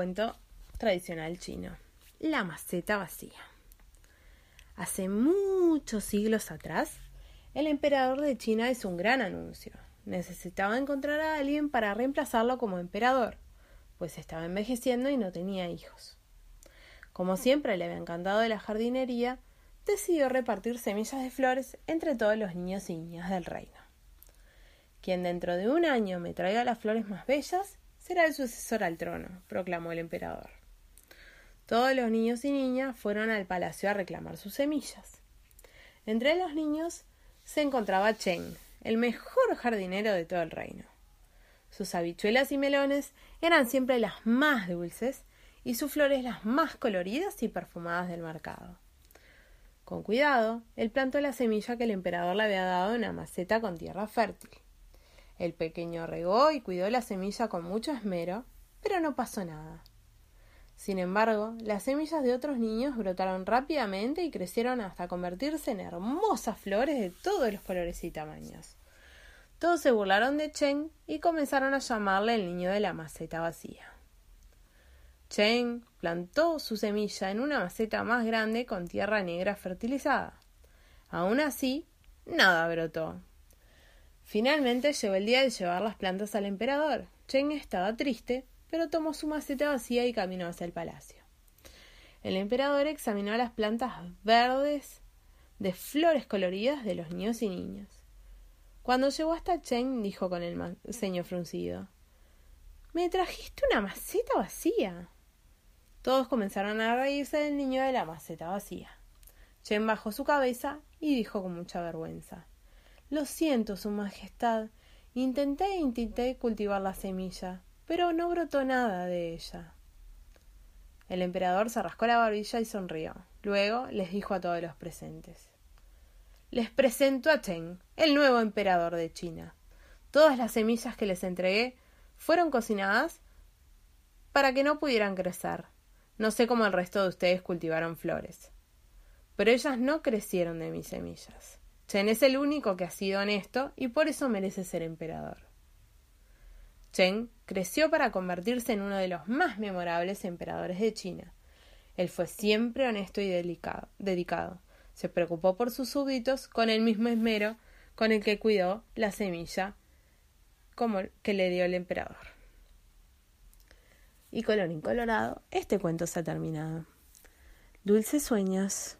Cuento tradicional chino. La maceta vacía. Hace muchos siglos atrás, el emperador de China hizo un gran anuncio. Necesitaba encontrar a alguien para reemplazarlo como emperador, pues estaba envejeciendo y no tenía hijos. Como siempre le había encantado de la jardinería, decidió repartir semillas de flores entre todos los niños y niñas del reino. Quien dentro de un año me traiga las flores más bellas será el sucesor al trono, proclamó el emperador. Todos los niños y niñas fueron al palacio a reclamar sus semillas. Entre los niños se encontraba Cheng, el mejor jardinero de todo el reino. Sus habichuelas y melones eran siempre las más dulces y sus flores las más coloridas y perfumadas del mercado. Con cuidado, él plantó la semilla que el emperador le había dado en una maceta con tierra fértil. El pequeño regó y cuidó la semilla con mucho esmero, pero no pasó nada. Sin embargo, las semillas de otros niños brotaron rápidamente y crecieron hasta convertirse en hermosas flores de todos los colores y tamaños. Todos se burlaron de Chen y comenzaron a llamarle el niño de la maceta vacía. Chen plantó su semilla en una maceta más grande con tierra negra fertilizada. Aún así, nada brotó. Finalmente llegó el día de llevar las plantas al emperador. Chen estaba triste pero tomó su maceta vacía y caminó hacia el palacio. El emperador examinó las plantas verdes de flores coloridas de los niños y niñas. Cuando llegó hasta Chen, dijo con el ceño fruncido Me trajiste una maceta vacía. Todos comenzaron a reírse del niño de la maceta vacía. Chen bajó su cabeza y dijo con mucha vergüenza Lo siento, Su Majestad. Intenté e intenté cultivar la semilla, pero no brotó nada de ella. El emperador se rascó la barbilla y sonrió. Luego les dijo a todos los presentes Les presento a Chen, el nuevo emperador de China. Todas las semillas que les entregué fueron cocinadas para que no pudieran crecer. No sé cómo el resto de ustedes cultivaron flores. Pero ellas no crecieron de mis semillas. Chen es el único que ha sido honesto y por eso merece ser emperador. Chen creció para convertirse en uno de los más memorables emperadores de China. Él fue siempre honesto y dedicado. Se preocupó por sus súbditos con el mismo esmero con el que cuidó la semilla como que le dio el emperador. Y colorín colorado, este cuento se ha terminado. Dulces sueños.